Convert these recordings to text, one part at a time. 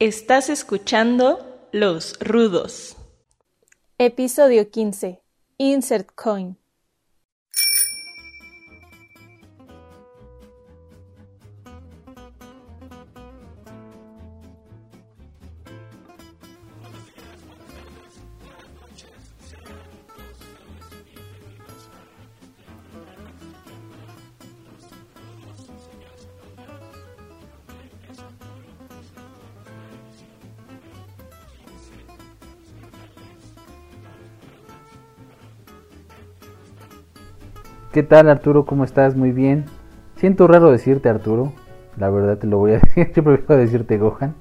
Estás escuchando Los Rudos. Episodio 15. Insert Coin. ¿Qué tal Arturo? ¿Cómo estás? Muy bien. Siento raro decirte Arturo, la verdad te lo voy a decir, yo prefiero decirte Gohan.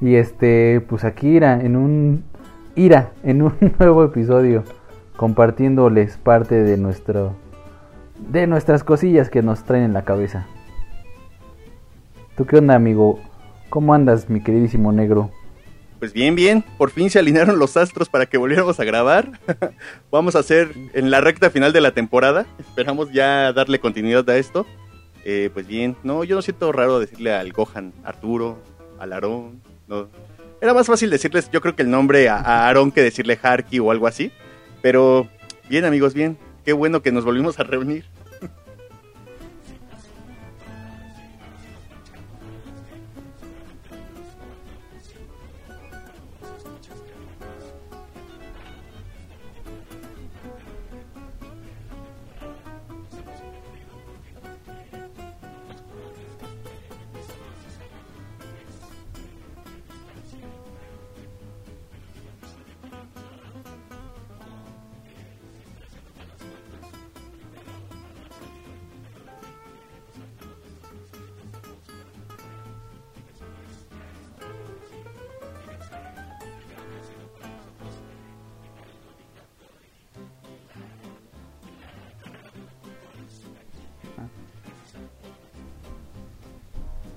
Y este, pues aquí Ira, en un en un nuevo episodio, compartiéndoles parte de nuestro de nuestras cosillas que nos traen en la cabeza. ¿Tú qué onda, amigo? ¿Cómo andas, mi queridísimo negro? Pues bien, bien, por fin se alinearon los astros para que volviéramos a grabar. Vamos a hacer en la recta final de la temporada. Esperamos ya darle continuidad a esto. Eh, pues bien, no, yo no siento raro decirle al Gohan Arturo, al Aarón. No. Era más fácil decirles, yo creo que el nombre a, a Aarón que decirle Harky o algo así. Pero bien, amigos, bien. Qué bueno que nos volvimos a reunir.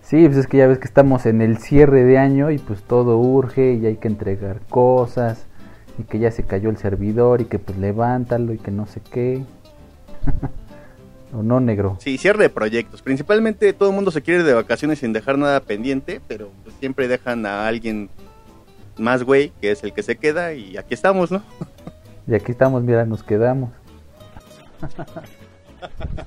Sí, pues es que ya ves que estamos en el cierre de año y pues todo urge y hay que entregar cosas y que ya se cayó el servidor y que pues levántalo y que no sé qué. ¿O no, negro? Sí, cierre de proyectos. Principalmente todo el mundo se quiere ir de vacaciones sin dejar nada pendiente, pero pues siempre dejan a alguien más güey, que es el que se queda y aquí estamos, ¿no? Y aquí estamos, mira, nos quedamos.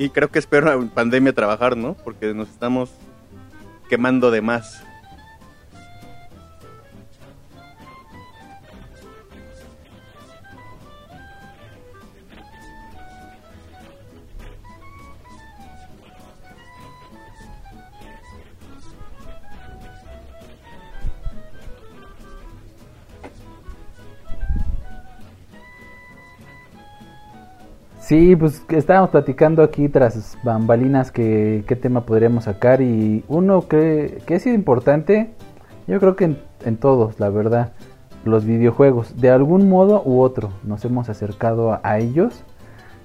Y creo que es peor en pandemia trabajar, ¿no? Porque nos estamos quemando de más. Sí, pues estábamos platicando aquí tras bambalinas que qué tema podríamos sacar y uno que, que sido importante, yo creo que en, todos, la verdad, los videojuegos, de algún modo u otro, nos hemos acercado a, ellos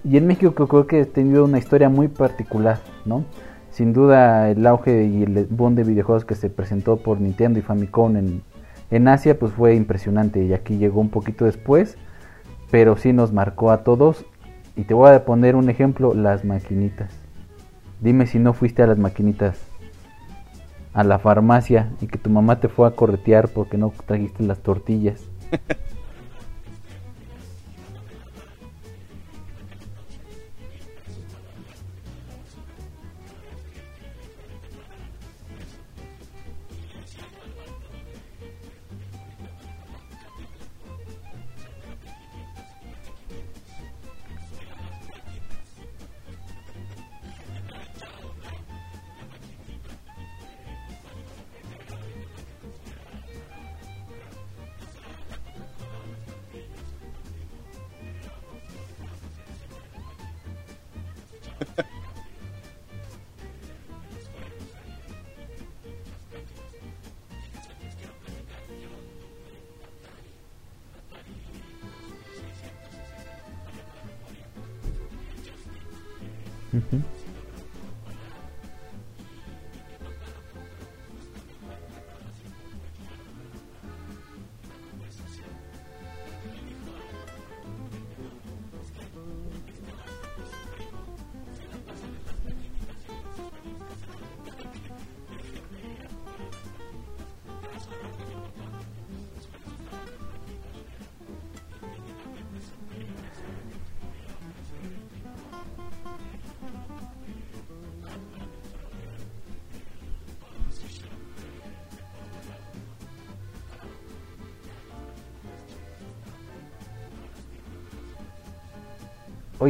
y en México creo que ha tenido una historia muy particular, ¿no? Sin duda el auge y el boom de videojuegos que se presentó por Nintendo y Famicom en, en Asia pues fue impresionante y aquí llegó un poquito después, pero sí nos marcó a todos y te voy a poner un ejemplo, las maquinitas. Dime si no fuiste a las maquinitas, a la farmacia y que tu mamá te fue a corretear porque no trajiste las tortillas.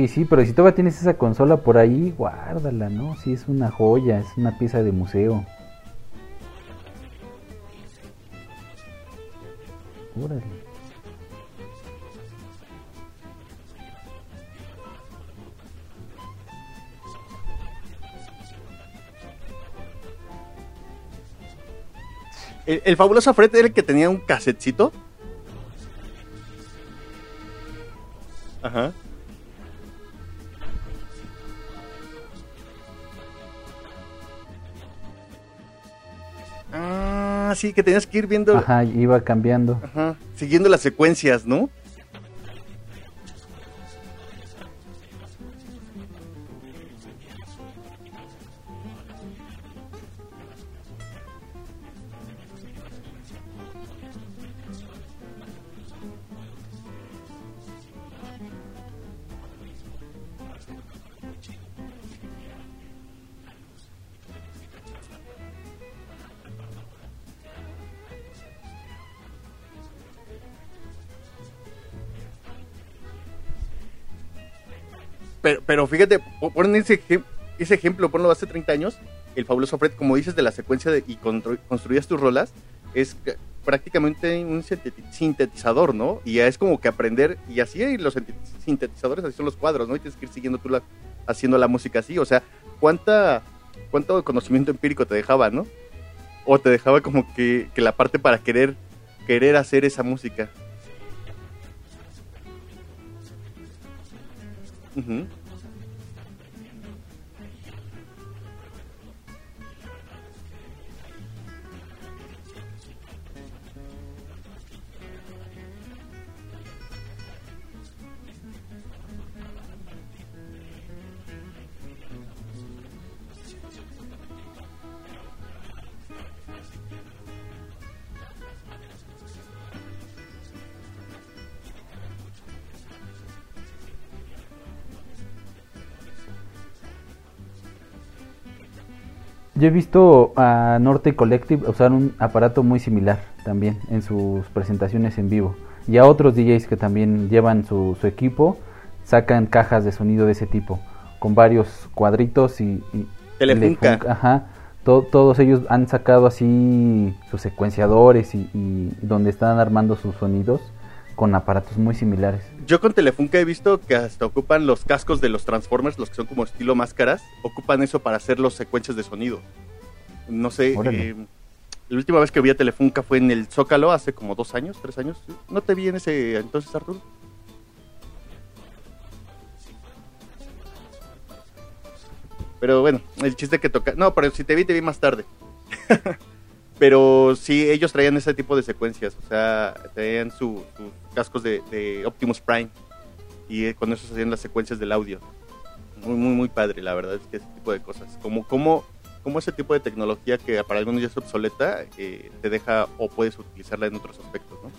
Oye, sí, pero si todavía tienes esa consola por ahí, guárdala, ¿no? Sí, es una joya, es una pieza de museo. Órale. El, el fabuloso Fred era el que tenía un casetcito. Ajá. Ah, sí, que tenías que ir viendo. Ajá, iba cambiando. Ajá, siguiendo las secuencias, ¿no? Pero, pero fíjate, po- ponen ese, ese ejemplo, ponlo hace 30 años, el fabuloso Fred, como dices, de la secuencia de, y constru- construías tus rolas, es prácticamente un sinteti- sintetizador, ¿no? Y es como que aprender, y así hay los sintet- sintetizadores, así son los cuadros, ¿no? Y tienes que ir siguiendo tú haciendo la música así, o sea, ¿cuánta, ¿cuánto conocimiento empírico te dejaba, ¿no? O te dejaba como que, que la parte para querer, querer hacer esa música. Mm-hmm. Yo he visto a Norte Collective usar un aparato muy similar también en sus presentaciones en vivo. Y a otros DJs que también llevan su, su equipo, sacan cajas de sonido de ese tipo, con varios cuadritos y... y Telefunca. Ajá. To- todos ellos han sacado así sus secuenciadores y, y donde están armando sus sonidos con aparatos muy similares. Yo con Telefunca he visto que hasta ocupan los cascos de los Transformers, los que son como estilo máscaras, ocupan eso para hacer los secuencias de sonido. No sé, eh, la última vez que vi a Telefunca fue en el Zócalo hace como dos años, tres años. ¿No te vi en ese entonces, Arturo? Pero bueno, el chiste que toca... No, pero si te vi, te vi más tarde. pero sí, ellos traían ese tipo de secuencias. O sea, traían su- sus cascos de, de Optimus Prime. Y eh, con eso se hacían las secuencias del audio. Muy, muy, muy padre, la verdad, es que ese tipo de cosas. Como, como, como ese tipo de tecnología que para algunos ya es obsoleta, eh, te deja o puedes utilizarla en otros aspectos, ¿no?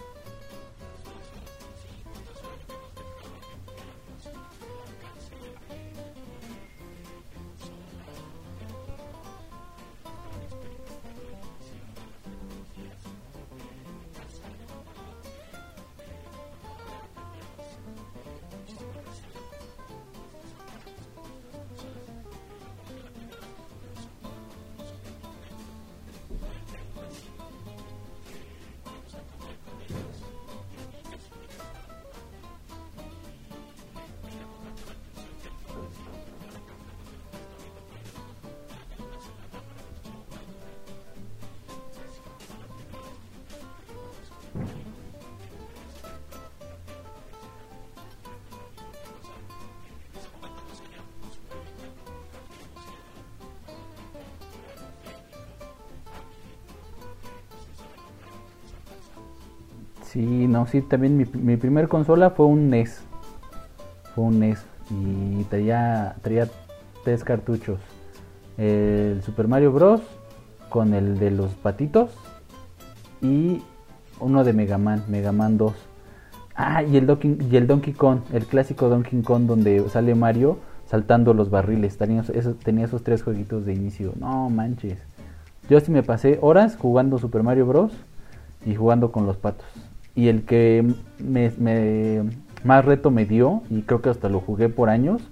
Sí, no, sí, también mi, mi primer consola fue un NES. Fue un NES y traía, traía tres cartuchos. El Super Mario Bros. con el de los patitos y uno de Mega Man, Mega Man 2. Ah, y el, Donkey, y el Donkey Kong, el clásico Donkey Kong donde sale Mario saltando los barriles. Tenía, esos, tenía esos tres jueguitos de inicio. No manches. Yo sí me pasé horas jugando Super Mario Bros. y jugando con los patos. Y el que me, más reto me dio, y creo que hasta lo jugué por años,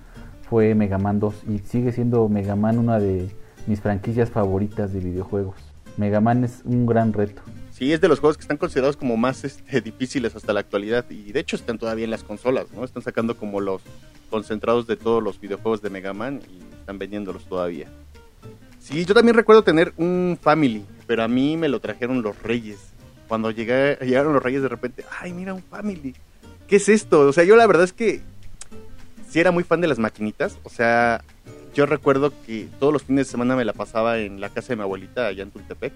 fue Mega Man 2. Y sigue siendo Mega Man una de mis franquicias favoritas de videojuegos. Mega Man es un gran reto. Sí, es de los juegos que están considerados como más este, difíciles hasta la actualidad. Y de hecho están todavía en las consolas, ¿no? Están sacando como los concentrados de todos los videojuegos de Mega Man y están vendiéndolos todavía. Sí, yo también recuerdo tener un Family, pero a mí me lo trajeron los Reyes. Cuando llegué, llegaron los Reyes de repente, ay, mira un Family. ¿Qué es esto? O sea, yo la verdad es que sí era muy fan de las maquinitas. O sea, yo recuerdo que todos los fines de semana me la pasaba en la casa de mi abuelita allá en Tultepec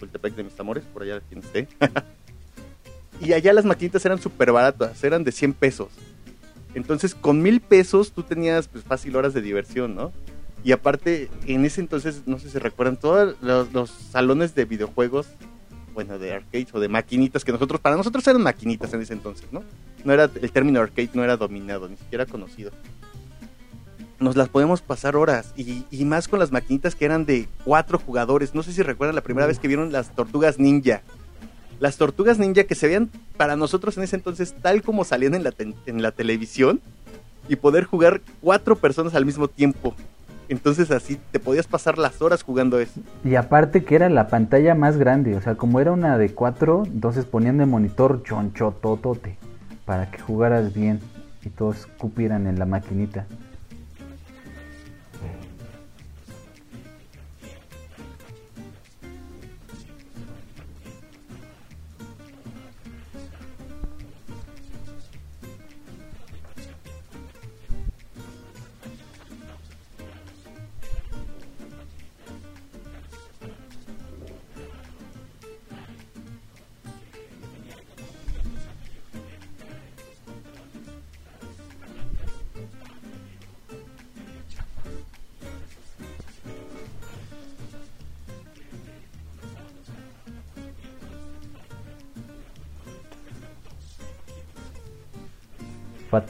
Tultepec de mis amores, por allá quien esté. y allá las maquinitas eran súper baratas, eran de 100 pesos. Entonces, con mil pesos tú tenías pues fácil horas de diversión, ¿no? Y aparte, en ese entonces, no sé si recuerdan, todos los, los, salones de videojuegos, bueno, de arcades o de maquinitas, que nosotros, para nosotros eran maquinitas en ese entonces, ¿no? No era, el término arcade no era dominado, ni siquiera conocido nos las podemos pasar horas. Y, y, más con las maquinitas que eran de cuatro jugadores. No sé si recuerdan la primera vez que vieron las tortugas ninja. Las tortugas ninja que se veían para nosotros en ese entonces tal como salían en la, en la televisión. Y poder jugar cuatro personas al mismo tiempo. Entonces así te podías pasar las horas jugando eso. Y aparte que era la pantalla más grande. O sea, como era una de cuatro, entonces ponían de monitor chonchototote. Para que jugaras bien. Y todos cupieran en la maquinita.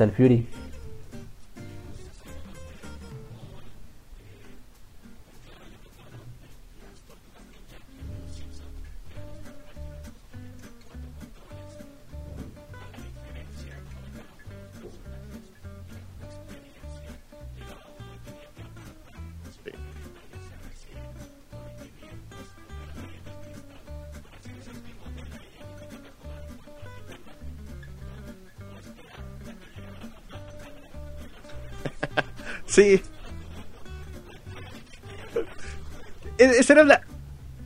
Fatal Fury. Sí. E-, esa era la.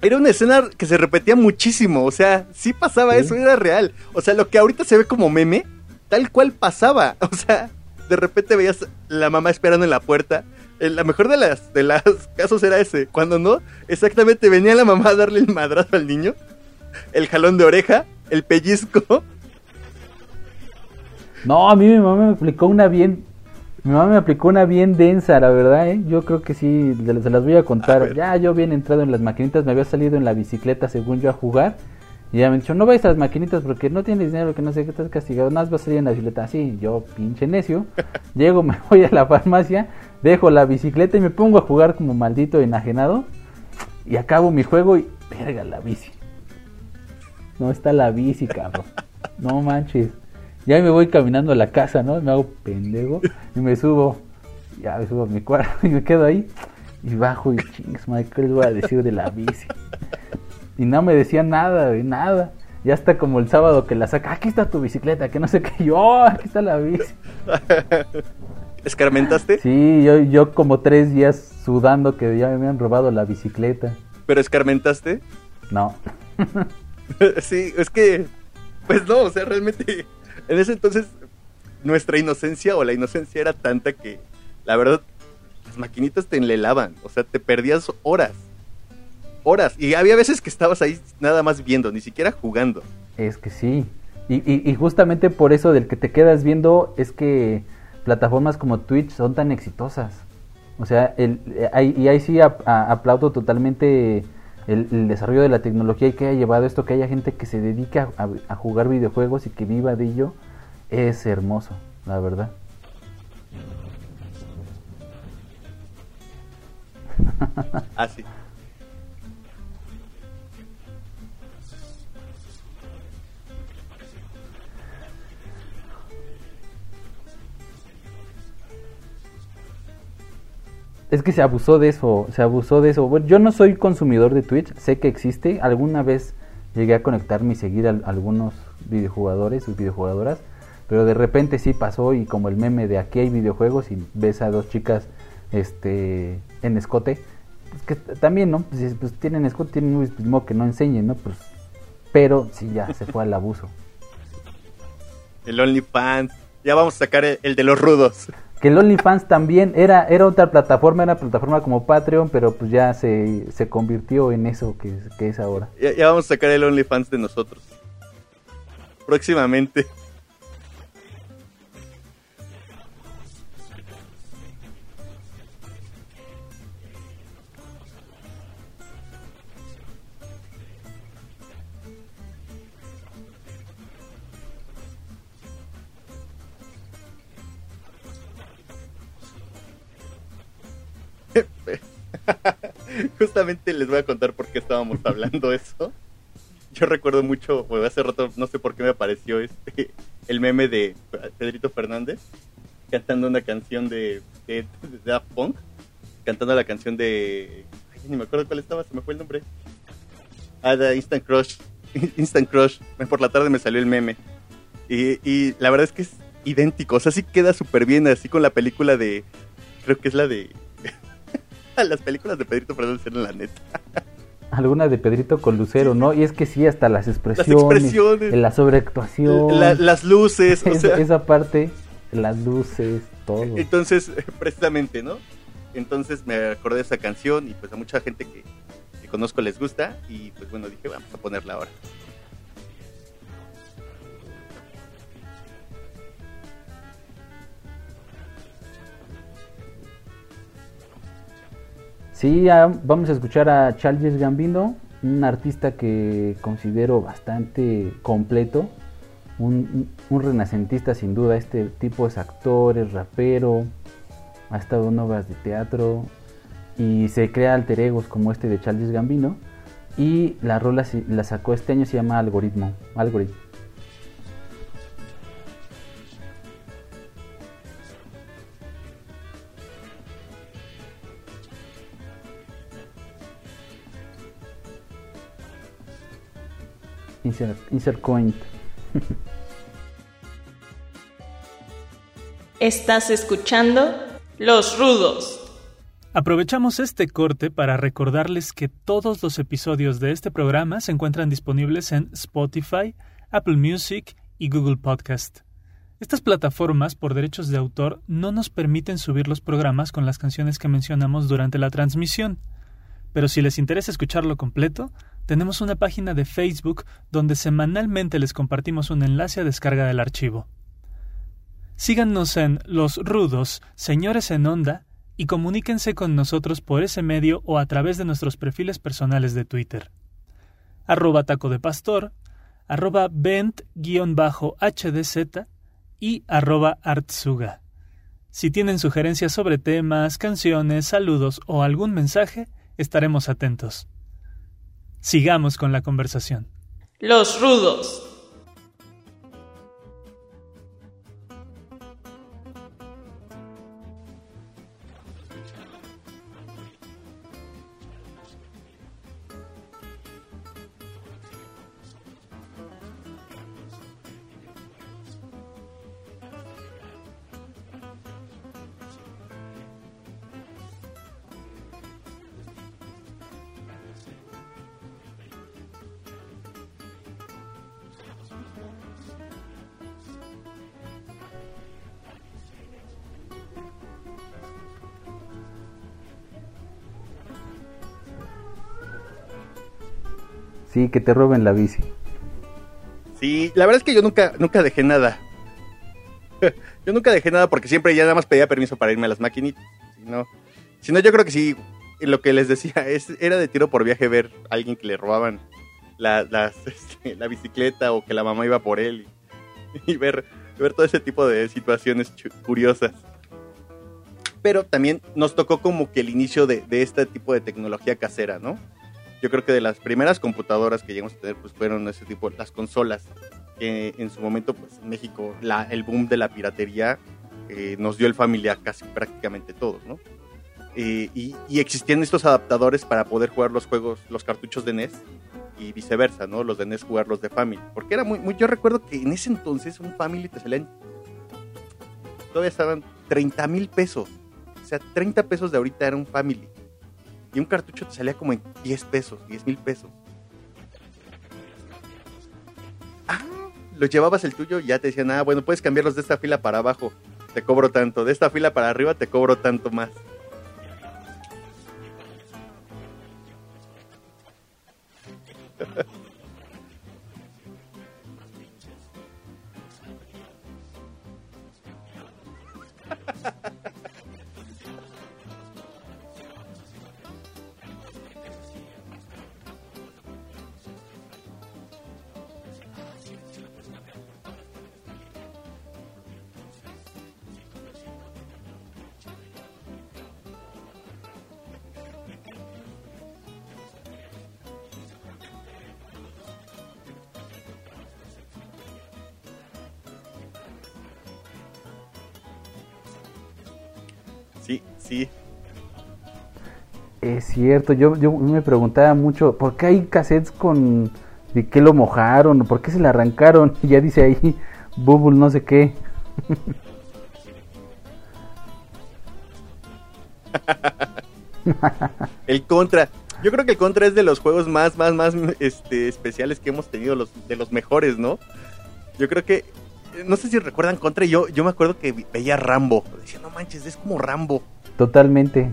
Era una escena que se repetía muchísimo. O sea, sí pasaba eso, era real. O sea, lo que ahorita se ve como meme, tal cual pasaba. O sea, de repente veías la mamá esperando en la puerta. La mejor de las de los casos era ese. Cuando no, exactamente venía la mamá a darle el madrazo al niño. El jalón de oreja, el pellizco. No, a mí mi mamá me explicó una bien mi mamá me aplicó una bien densa, la verdad, ¿eh? Yo creo que sí, se las voy a contar. ya yo bien entrado en las maquinitas, me había salido en la bicicleta según yo a jugar. Y ella me dijo, no vayas a las maquinitas porque no tienes dinero, que no sé qué estás castigado. Nada más vas a salir en la bicicleta. Así, yo pinche necio. Llego, me voy a la farmacia, dejo la bicicleta y me pongo a jugar como maldito enajenado. Y acabo mi juego y, verga, la bici. No está la bici, cabrón. No manches. Ya me voy caminando a la casa, ¿no? Me hago pendejo y me subo. Ya me subo a mi cuarto y me quedo ahí. Y bajo y ¿qué les voy a decir de la bici? Y no me decían nada, de nada. Ya está como el sábado que la saca, aquí está tu bicicleta, que no sé qué. Yo, oh, aquí está la bici. ¿Escarmentaste? Sí, yo, yo como tres días sudando que ya me habían robado la bicicleta. ¿Pero escarmentaste? No. sí, es que, pues no, o sea, realmente en ese entonces nuestra inocencia o la inocencia era tanta que la verdad las maquinitas te enlelaban, o sea, te perdías horas. Horas. Y había veces que estabas ahí nada más viendo, ni siquiera jugando. Es que sí. Y, y, y justamente por eso del que te quedas viendo es que plataformas como Twitch son tan exitosas. O sea, el, eh, y ahí sí aplaudo totalmente el, el desarrollo de la tecnología y que haya llevado esto, que haya gente que se dedica a, a jugar videojuegos y que viva de ello, es hermoso, la verdad. Ah, Es que se abusó de eso, se abusó de eso. Bueno, yo no soy consumidor de Twitch, sé que existe. Alguna vez llegué a conectarme y seguir a, algunos videojugadores y videojugadoras, pero de repente sí pasó y como el meme de aquí hay videojuegos y ves a dos chicas este en escote, pues que también, ¿no? Pues, pues tienen escote, tienen un modo que no enseñen, ¿no? Pues, pero sí ya se fue al abuso. El OnlyFans. Ya vamos a sacar el de los rudos. Que el OnlyFans también era, era otra plataforma, era plataforma como Patreon, pero pues ya se, se convirtió en eso que, que es ahora. Ya, ya vamos a sacar el OnlyFans de nosotros. Próximamente. Justamente les voy a contar por qué estábamos hablando eso. Yo recuerdo mucho, bueno, hace rato no sé por qué me apareció este el meme de Pedrito Fernández cantando una canción de, Daft Punk, cantando la canción de ay, ni me acuerdo cuál estaba, se me fue el nombre. Ah, de Instant Crush. Instant Crush. Por la tarde me salió el meme. Y, y la verdad es que es idéntico, o sea, sí queda súper bien así con la película de creo que es la de las películas de Pedrito Fernández eran la neta. Alguna de Pedrito con Lucero, ¿no? Y es que sí, hasta las expresiones, expresiones. la sobreactuación, La- las luces, o esa, sea, esa parte, las luces, todo. entonces, precisamente, ¿no? Entonces me acordé de esa canción y pues a mucha gente que, que conozco les gusta y pues bueno, dije, vamos a ponerla ahora. Sí, vamos a escuchar a Charles Gambino, un artista que considero bastante completo, un, renacentista sin duda. Este tipo es actor, es rapero, ha estado en obras de teatro y se crea alter egos como este de Charles Gambino. Y la rola la sacó este año, se llama Algoritmo. Algoritmo. Insert, insert coin. Estás escuchando Los Rudos. Aprovechamos este corte para recordarles que todos los episodios de este programa se encuentran disponibles en Spotify, Apple Music y Google Podcast. Estas plataformas, por derechos de autor, no nos permiten subir los programas con las canciones que mencionamos durante la transmisión. Pero si les interesa escucharlo completo, tenemos una página de Facebook donde semanalmente les compartimos un enlace a descarga del archivo. Síganos en Los Rudos, Señores en Onda, y comuníquense con nosotros por ese medio o a través de nuestros perfiles personales de Twitter. Arroba taco de pastor, arroba bent-hdz y arroba artsuga. Si tienen sugerencias sobre temas, canciones, saludos o algún mensaje, estaremos atentos. Sigamos con la conversación. Los Rudos. Sí, que te roben la bici. Sí, la verdad es que yo nunca, nunca dejé nada. yo nunca dejé nada porque siempre ya nada más pedía permiso para irme a las maquinitas. Si no, yo creo que sí, lo que les decía, es, era de tiro por viaje ver a alguien que le robaban la, este, la bicicleta o que la mamá iba por él y, y ver, ver todo ese tipo de situaciones curiosas. Pero también nos tocó como que el inicio de, de este tipo de tecnología casera, ¿no? Yo creo que de las primeras computadoras que llegamos a tener pues fueron ese tipo, las consolas, que en su momento pues en México la, el boom de la piratería eh, nos dio el familiar casi prácticamente todos, ¿no? Eh, y, y existían estos adaptadores para poder jugar los juegos, los cartuchos de NES y viceversa, ¿no? Los de NES jugar los de Family. Porque era muy, muy yo recuerdo que en ese entonces un Family te salían, todavía estaban 30 mil pesos. O sea, 30 pesos de ahorita era un Family. Y un cartucho te salía como en 10 pesos, 10 mil pesos. Ah, lo llevabas el tuyo y ya te decían, ah, bueno, puedes cambiarlos de esta fila para abajo, te cobro tanto. De esta fila para arriba te cobro tanto más. cierto, yo, yo me preguntaba mucho, ¿por qué hay cassettes con de qué lo mojaron? ¿Por qué se le arrancaron? Y ya dice ahí, Bubble no sé qué. El Contra. Yo creo que el Contra es de los juegos más, más, más este, especiales que hemos tenido, los, de los mejores, ¿no? Yo creo que, no sé si recuerdan Contra, yo, yo me acuerdo que veía Rambo. Decía, no manches, es como Rambo. Totalmente.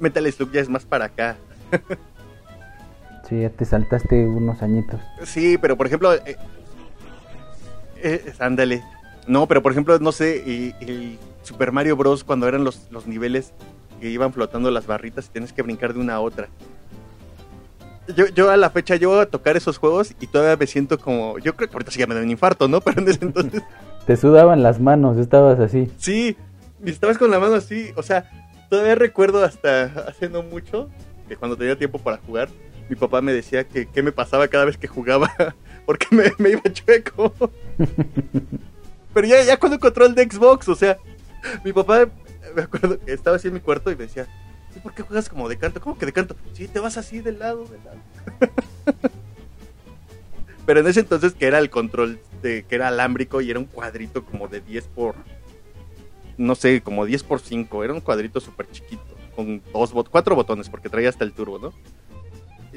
Metal Slug ya es más para acá. Sí, ya te saltaste unos añitos. Sí, pero por ejemplo, eh, eh, ándale. No, pero por ejemplo, no sé, eh, el Super Mario Bros. cuando eran los, los niveles que iban flotando las barritas y tienes que brincar de una a otra. Yo, yo a la fecha, yo a tocar esos juegos y todavía me siento como. Yo creo que ahorita sí ya me da un infarto, ¿no? Pero en ese entonces, Te sudaban las manos, estabas así. sí, y estabas con la mano así. O sea, todavía recuerdo hasta hace no mucho que cuando tenía tiempo para jugar, mi papá me decía que qué me pasaba cada vez que jugaba porque me, me iba chueco. Pero ya, ya cuando encontró el de Xbox, o sea, mi papá, me acuerdo que estaba así en mi cuarto y me decía, "¿Sí, ¿por qué juegas como de canto? ¿Cómo que de canto? Sí, te vas así del lado, del lado. Pero en ese entonces que era el control de que era alámbrico y era un cuadrito como de 10 por no sé, como 10 por 5, era un cuadrito súper chiquito con dos bot cuatro botones porque traía hasta el turbo, ¿no?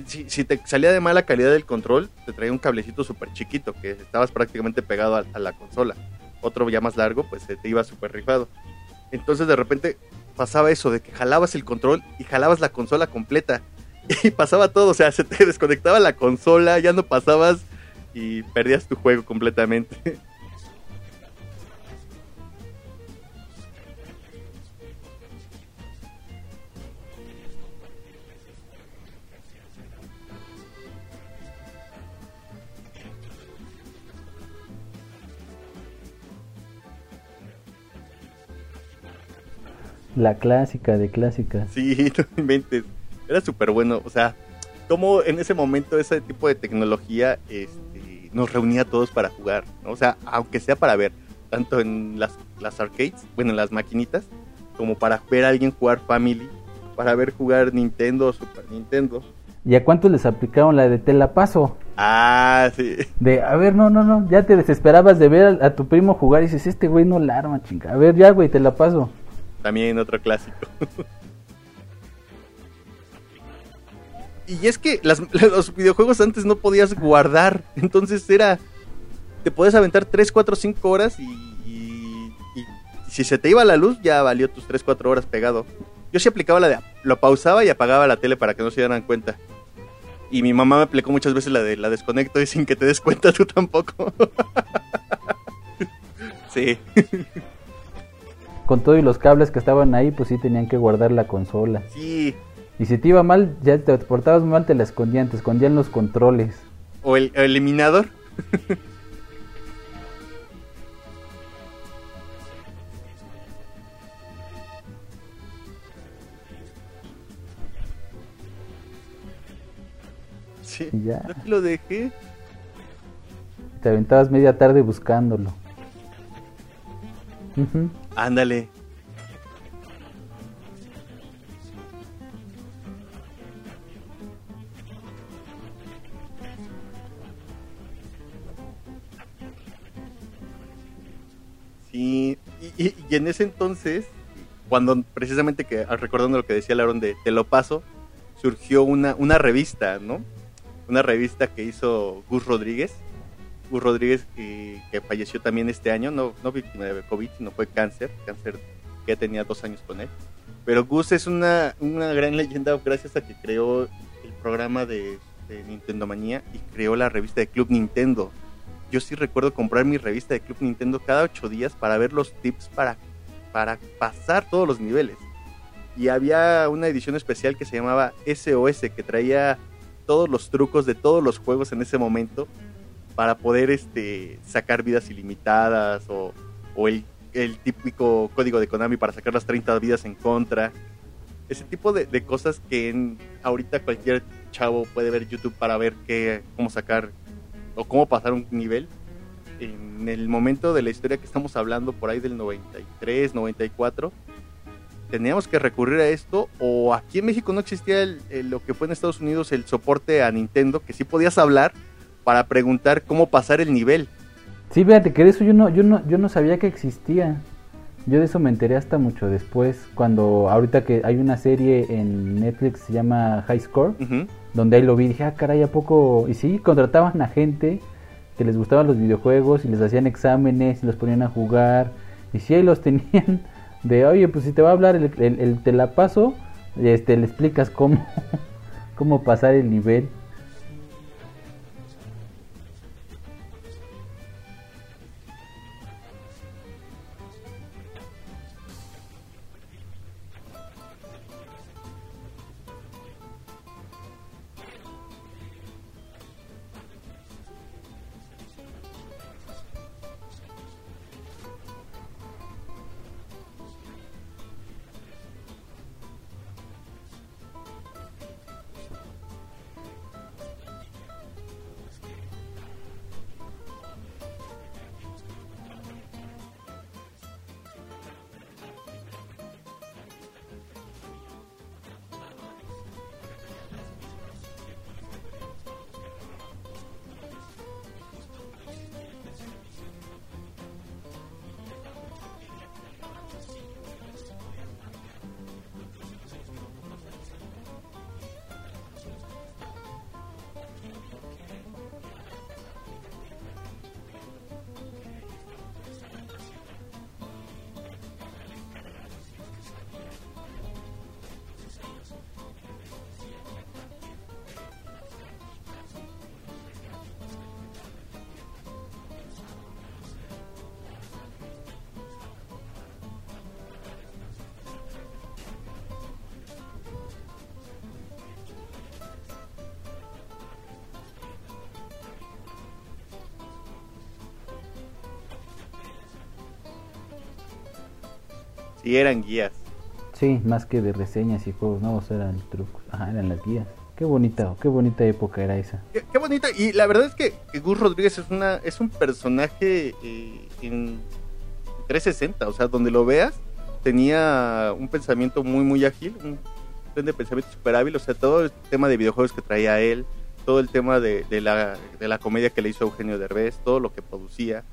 Si, te salía de mala calidad del control, te traía un cablecito súper chiquito que estabas prácticamente pegado a, a la consola. Otro ya más largo, pues te iba súper rifado. Entonces de repente pasaba eso de que jalabas el control y jalabas la consola completa. Y pasaba todo, o sea, se te desconectaba la consola, ya no pasabas y perdías tu juego completamente. La clásica de clásicas. Sí, no inventes. Era súper bueno. O sea, como en ese momento ese tipo de tecnología este, nos reunía a todos para jugar. ¿no? O sea, aunque sea para ver, tanto en las, las arcades, bueno, en las maquinitas, como para ver a alguien jugar Family, para ver jugar Nintendo o Super Nintendo. ¿Y a cuántos les aplicaron la de te la paso? Ah, sí. De, a ver, no, no, no, ya te desesperabas de ver a, a tu primo jugar y dices, este güey no la arma, chinga. A ver, ya, güey, te la paso. También otro clásico. y es que las- los videojuegos antes no podías guardar. Entonces era. Te podías aventar 3, 4, 5 horas y, y- si se te iba la luz, ya valió tus 3, 4 horas pegado. Yo sí aplicaba la de. Lo pausaba y apagaba la tele para que no se dieran cuenta. Y mi mamá me aplicó muchas veces la de la desconecto y sin que te des cuenta tú tampoco. sí. Con todo y los cables que estaban ahí, pues sí tenían que guardar la consola. Sí. Y si te iba mal, ya te portabas mal, te la escondían, te escondían los controles. O el, el eliminador. Sí. Ya. Aquí lo dejé. Te aventabas media tarde buscándolo. Ujú. Ándale. Sí, y, y- en ese entonces, cuando precisamente que ah, recordando lo que decía Laron de Te lo paso, surgió una, una revista, ¿no? Una revista que hizo Gus Rodríguez. Gus Rodríguez eh, que falleció también este año, no, no víctima de COVID, sino fue cáncer, cáncer que ya tenía dos años con él. Pero Gus es una, una gran leyenda gracias a que creó el programa de, de Nintendo Manía y creó la revista de Club Nintendo. Yo sí recuerdo comprar mi revista de Club Nintendo cada ocho días para ver los tips para, para pasar todos los niveles. Y había una edición especial que se llamaba SOS, que traía todos los trucos de todos los juegos en ese momento para poder este, sacar vidas ilimitadas o, el, el típico código de Konami para sacar las 30 vidas en contra. Ese tipo de, cosas que en- ahorita cualquier chavo puede ver YouTube para ver qué, cómo sacar o cómo pasar un nivel. En el momento de la historia que estamos hablando, por ahí del 93, 94, teníamos que recurrir a esto o aquí en México no existía lo que fue en Estados Unidos el soporte a Nintendo, que sí podías hablar para preguntar cómo pasar el nivel. Sí, fíjate que de eso yo no, yo no, yo no sabía que existía. Yo de eso me enteré hasta mucho después, cuando ahorita que hay una serie en Netflix se llama High Score, donde ahí lo vi, dije, ah, caray, ¿a poco? Y sí, contrataban a gente que les gustaban los videojuegos y les hacían exámenes y los ponían a jugar. Y sí, ahí los tenían de, oye, pues si te va a hablar el, el- el- te la paso, este, le explicas cómo, cómo pasar el nivel. Sí, eran guías. Sí, más que de reseñas y juegos nuevos eran trucos, ajá, eran las guías. Qué bonita, qué bonita época era esa. Qué, qué bonita. Y la verdad es que, que Gus Rodríguez es una es un personaje eh, en 360, o sea, donde lo veas, tenía un pensamiento muy, muy ágil, un tren de pensamiento super hábil, o sea, todo el tema de videojuegos que traía él, todo el tema de, de la, de la comedia que le hizo Eugenio Derbez, todo lo que producía.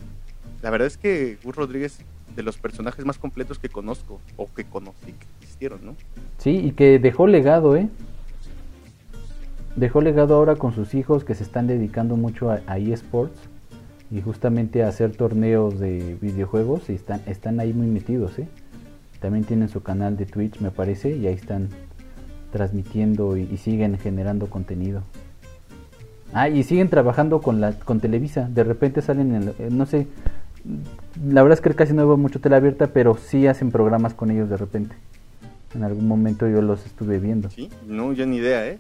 La verdad es que Gus Rodríguez de los personajes más completos que conozco o que conocí que existieron, ¿no? Sí, y que dejó legado, ¿eh? Dejó legado ahora con sus hijos que se están dedicando mucho a, eSports y justamente a hacer torneos de videojuegos y están, están ahí muy metidos, ¿eh? También tienen su canal de Twitch, me parece, y ahí están transmitiendo y, y siguen generando contenido. Ah, y siguen trabajando con la con Televisa. De repente salen, en, eh, no sé, la verdad es que casi no veo mucho tele abierta, pero sí hacen programas con ellos de repente. En algún momento yo los estuve viendo. Sí, no, yo ni idea, ¿eh?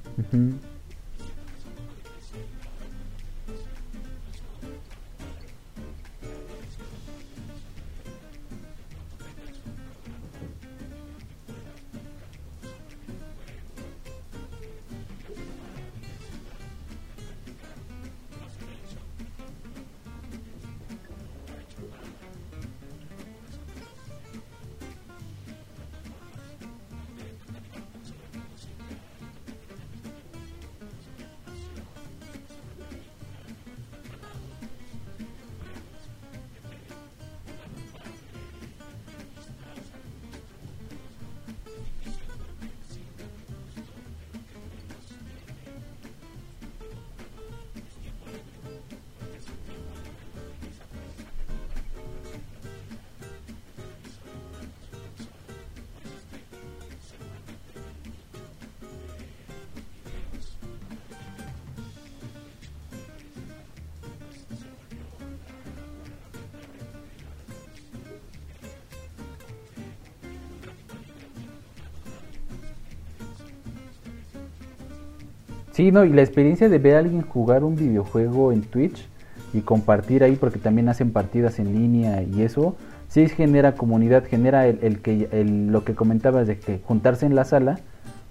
Sí, no, y la experiencia de ver a alguien jugar un videojuego en Twitch y compartir ahí, porque también hacen partidas en línea y eso, sí genera comunidad, genera el, que lo que comentabas de que juntarse en la sala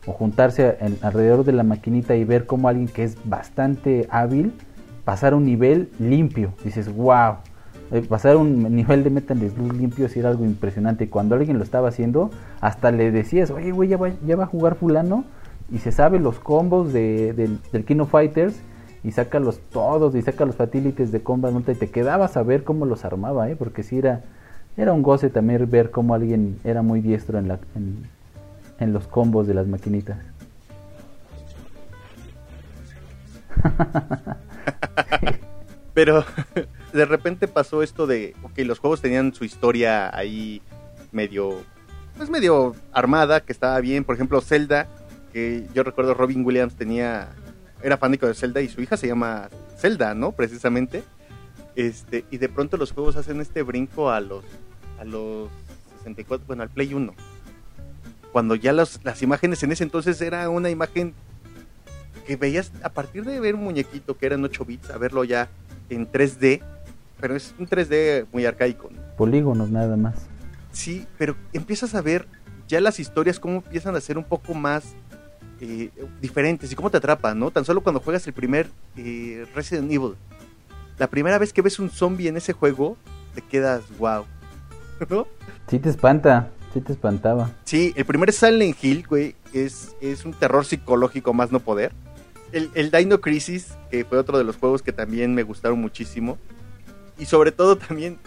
o juntarse alrededor de la maquinita y ver cómo alguien que es bastante hábil pasar un nivel limpio. Dices, wow, pasar un nivel de Metal Slug limpio sí era algo impresionante. Cuando alguien lo estaba haciendo, hasta le decías, oye, güey, ya va, ya va a jugar fulano y se sabe los combos de, del, del King of Fighters y saca los todos y saca los fatalities de Combat y te quedabas a ver cómo los armaba, ¿eh? porque sí era, era un goce también ver cómo alguien era muy diestro en, la, en, en los combos de las maquinitas. Pero de repente pasó esto de, ok, los juegos tenían su historia ahí medio, pues medio armada, que estaba bien. Por ejemplo, Zelda, que yo recuerdo Robin Williams tenía, era fanático de Zelda y su hija se llama Zelda, ¿no? Precisamente. Este, y de pronto los juegos hacen este brinco a los, a los 64, bueno, al Play 1. Cuando ya los- las imágenes en ese entonces era una imagen que veías a partir de ver un muñequito que era en 8 bits, a verlo ya en 3D, pero es un 3D muy arcaico. ¿no? Polígonos nada más. Sí, pero empiezas a ver ya las historias cómo empiezan a ser un poco más eh, diferentes y cómo te atrapan, ¿no? Tan solo cuando juegas el primer eh, Resident Evil. La primera vez que ves un zombie en ese juego, te quedas wow. ¿No? Sí te espanta, sí te espantaba. Sí, el primer Silent Hill, güey, es, es un terror psicológico más no poder. El, el Dino Crisis, que fue otro de los juegos que también me gustaron muchísimo. Y sobre todo también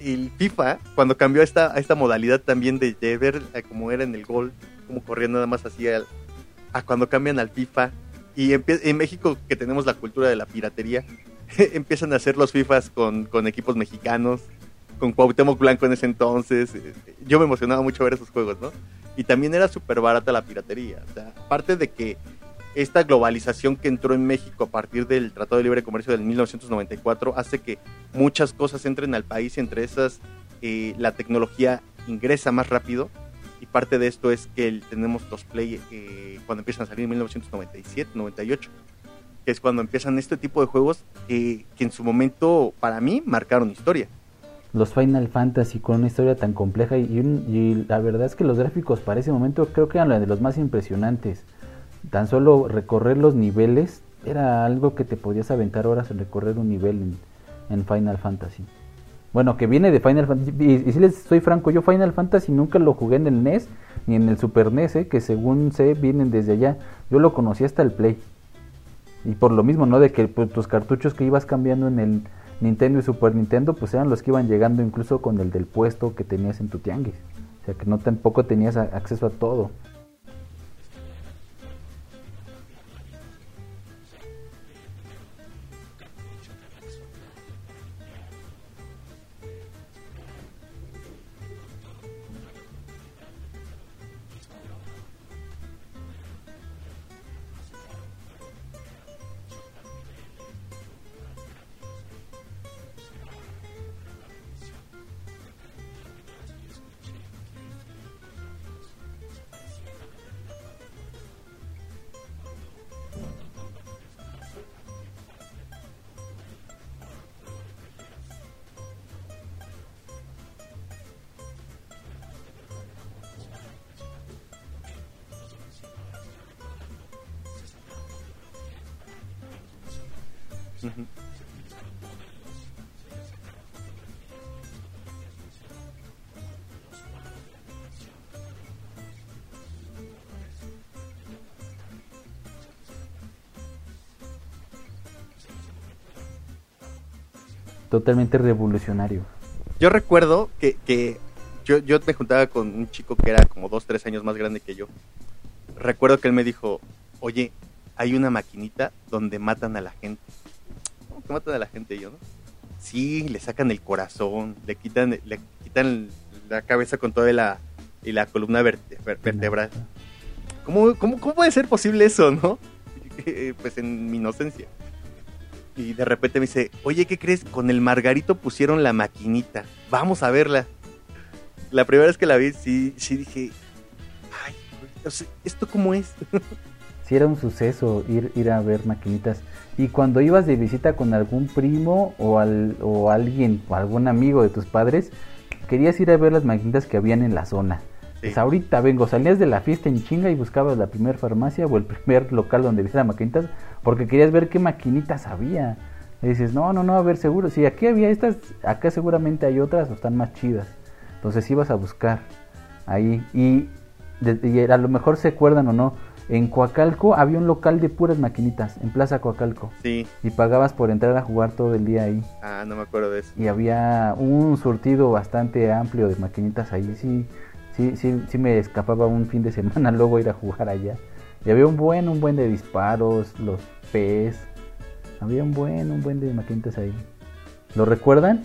el FIFA, cuando cambió a esta, a esta modalidad también de, de ver eh, como era en el gol, como corría nada más así al- a cuando cambian al FIFA. Y en México, que tenemos la cultura de la piratería, empiezan a hacer los FIFAs con, con equipos mexicanos, con Cuauhtémoc Blanco en ese entonces. eh, Yo me emocionaba mucho ver esos juegos, ¿no? Y también era súper barata la piratería. O sea, aparte de que esta globalización que entró en México a partir del Tratado de Libre Comercio del 1994 hace que muchas cosas entren al país, entre esas eh, la tecnología ingresa más rápido y parte de esto es que tenemos los play eh, cuando empiezan a salir en 1997, 98, que es cuando empiezan este tipo de juegos eh, que en su momento para mí marcaron historia. Los Final Fantasy con una historia tan compleja y, y la verdad es que los gráficos para ese momento creo que eran de los más impresionantes. Tan solo recorrer los niveles era algo que te podías aventar horas en recorrer un nivel en, en Final Fantasy. Bueno, que viene de Final Fantasy. Y, si les soy franco, yo Final Fantasy nunca lo jugué en el NES ni en el Super NES, eh, que según sé vienen desde allá. Yo lo conocí hasta el Play. Y por lo mismo, ¿no? De que pues, tus cartuchos que ibas cambiando en el, Nintendo y Super Nintendo, pues eran los que iban llegando incluso con el del puesto que tenías en tu tianguis. O sea que no tampoco tenías acceso a todo. Totalmente revolucionario. Yo recuerdo que, que yo, yo me juntaba con un chico que era como dos, tres años más grande que yo. Recuerdo que él me dijo, oye, hay una maquinita donde matan a la gente. ¿Cómo que matan a la gente? Y yo, ¿no? Sí, le sacan el corazón, le quitan, le quitan la cabeza con toda la, y la columna verte- ver- vertebral. ¿Cómo, cómo, ¿Cómo puede ser posible eso, no? pues en mi inocencia. Y de repente me dice, oye, ¿qué crees? Con el Margarito pusieron la maquinita. Vamos a verla. La primera vez que la vi, sí, sí dije, ay, ¿esto cómo es? Sí era un suceso ir, ir a ver maquinitas. Y cuando ibas de visita con algún primo o, al, o alguien o algún amigo de tus padres, querías ir a ver las maquinitas que habían en la zona. Sí. Pues ahorita vengo, salías de la fiesta en chinga y buscabas la primer farmacia o el primer local donde viste las maquinitas porque querías ver qué maquinitas había. Y dices, no, no, no, a ver, seguro. Si aquí había estas, acá seguramente hay otras o están más chidas. Entonces ibas a buscar ahí. Y, y a lo mejor se acuerdan o no, en Coacalco había un local de puras maquinitas, en Plaza Coacalco. Sí, Y pagabas por entrar a jugar todo el día ahí. ah, no me acuerdo de eso. Y había un surtido bastante amplio de maquinitas ahí. Sí, sí, sí, sí me escapaba un fin de semana luego ir a jugar allá. Y había un buen, un buen de disparos, los PES. Había un buen, un buen de maquinitas ahí. ¿Lo recuerdan?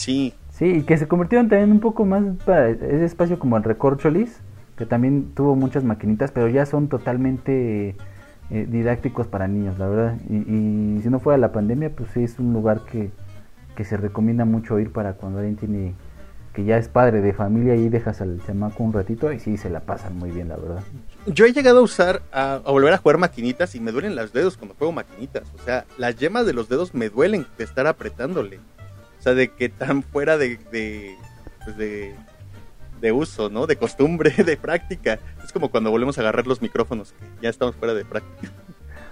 Sí, Sí, y que se convirtieron también un poco más para ese espacio como el Recorcholis, que también tuvo muchas maquinitas, pero ya son totalmente eh, didácticos para niños, la verdad. Y, y si no fuera la pandemia, pues sí es un lugar que, que se recomienda mucho ir para cuando alguien tiene que ya es padre de familia y dejas al chamaco un ratito y sí se la pasan muy bien, la verdad. yo he llegado a usar, a, a volver a jugar maquinitas y me duelen los dedos cuando juego maquinitas. O sea, las yemas de los dedos me duelen de estar apretándole. O sea, de que tan fuera de, de, pues de, de uso, ¿no? De costumbre, de práctica. Es como cuando volvemos a agarrar los micrófonos, que ya estamos fuera de práctica.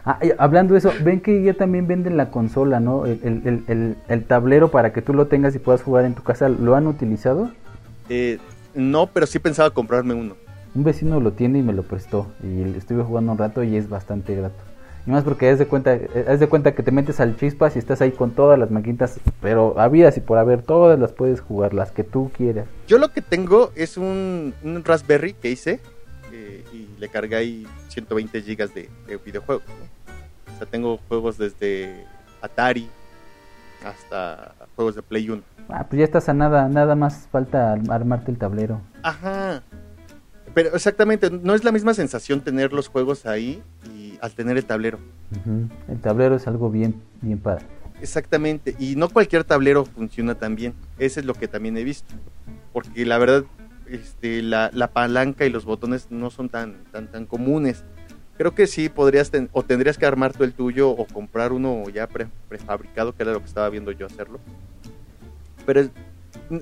Ah, hablando de eso, ven que ya también venden la consola, ¿no? El, el- el- el- el tablero para que tú lo tengas y puedas jugar en tu casa, ¿lo han utilizado? Eh, no, pero sí pensaba comprarme uno. Un vecino lo tiene y me lo prestó y estuve jugando un rato y es bastante grato. Y más porque haz de cuenta, haz de cuenta que te metes al chispas y estás ahí con todas las maquinitas, pero habidas y por haber todas las puedes jugar, las que tú quieras. Yo lo que tengo es un, un Raspberry que hice eh, y le cargué ahí 120 gigas de, de videojuegos. ¿no? O sea, tengo juegos desde Atari hasta juegos de Play 1. Ah, pues ya estás a nada, nada más falta armarte el tablero. Ajá. Pero exactamente, no es la misma sensación tener los juegos ahí y al tener el tablero. Ujú. El tablero es algo bien, bien padre. Exactamente, y no cualquier tablero funciona tan bien. Eso es lo que también he visto. Porque la verdad, este, la, la palanca y los botones no son tan, tan, tan comunes. Creo que sí podrías ten- o tendrías que armar tú el tuyo o comprar uno ya pre- prefabricado, que era lo que estaba viendo yo hacerlo. Pero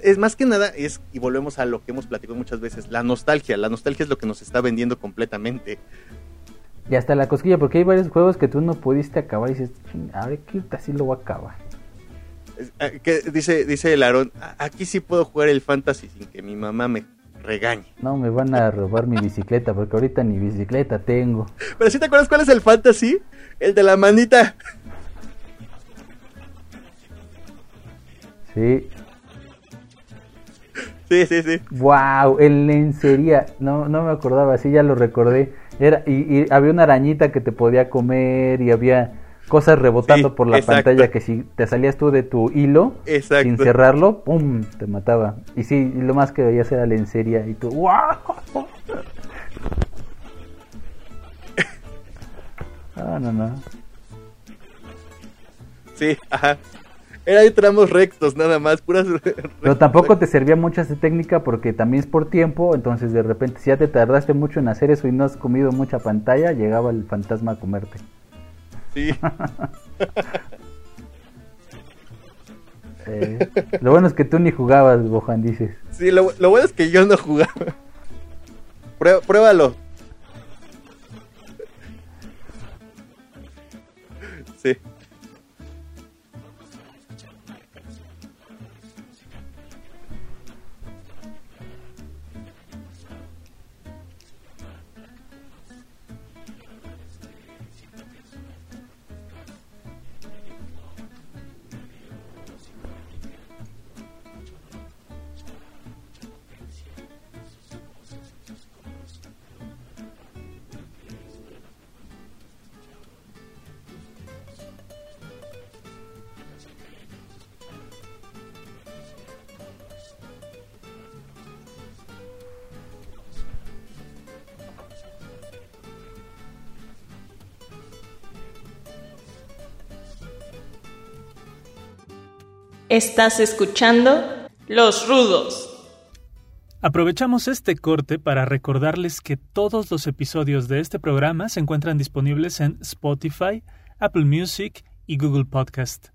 es, más que nada, es, y volvemos a lo que hemos platicado muchas veces, la nostalgia. La nostalgia es lo que nos está vendiendo completamente. Y hasta la cosquilla, porque hay varios juegos que tú no pudiste acabar y dices, "Ching, ahora que así lo voy a acabar. Eh, que dice, dice el Aarón, "A- aquí sí puedo jugar el fantasy sin que mi mamá me regañe. No, me van a robar mi bicicleta, porque ahorita ni bicicleta tengo. Pero si te acuerdas cuál es el fantasy? El de la manita. Sí. Sí, sí, sí. Wow, el lencería. No, no me acordaba, sí, ya lo recordé. Era, y, y había una arañita que te podía comer y había cosas rebotando Sí, por la exacto. pantalla que si te salías tú de tu hilo Exacto. sin cerrarlo, ¡pum! te mataba. Y sí, y lo más que veías era lencería y tú, ¡wow! Ah, no, no. Sí, ajá. Era de tramos rectos, nada más, puras. Pero tampoco te servía mucho esa técnica porque también es por tiempo, entonces de repente si ya te tardaste mucho en hacer eso y no has comido mucha pantalla, llegaba el fantasma a comerte. Sí. Eh, lo bueno es que tú ni jugabas, Bojan, dices. Sí, lo, lo bueno es que yo no jugaba. Pruébalo. Estás escuchando Los Rudos. Aprovechamos este corte para recordarles que todos los episodios de este programa se encuentran disponibles en Spotify, Apple Music y Google Podcast.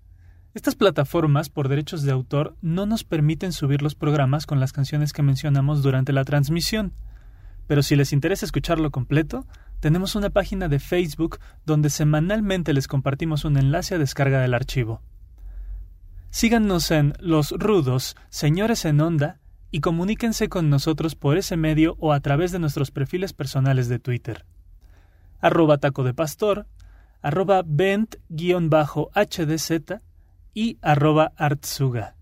Estas plataformas, por derechos de autor, no nos permiten subir los programas con las canciones que mencionamos durante la transmisión. Pero si les interesa escucharlo completo, tenemos una página de Facebook donde semanalmente les compartimos un enlace a descarga del archivo. Síganos en Los Rudos, Señores en Onda, y comuníquense con nosotros por ese medio o a través de nuestros perfiles personales de Twitter. Arroba taco de pastor, arroba bent-hdz y arroba artsuga.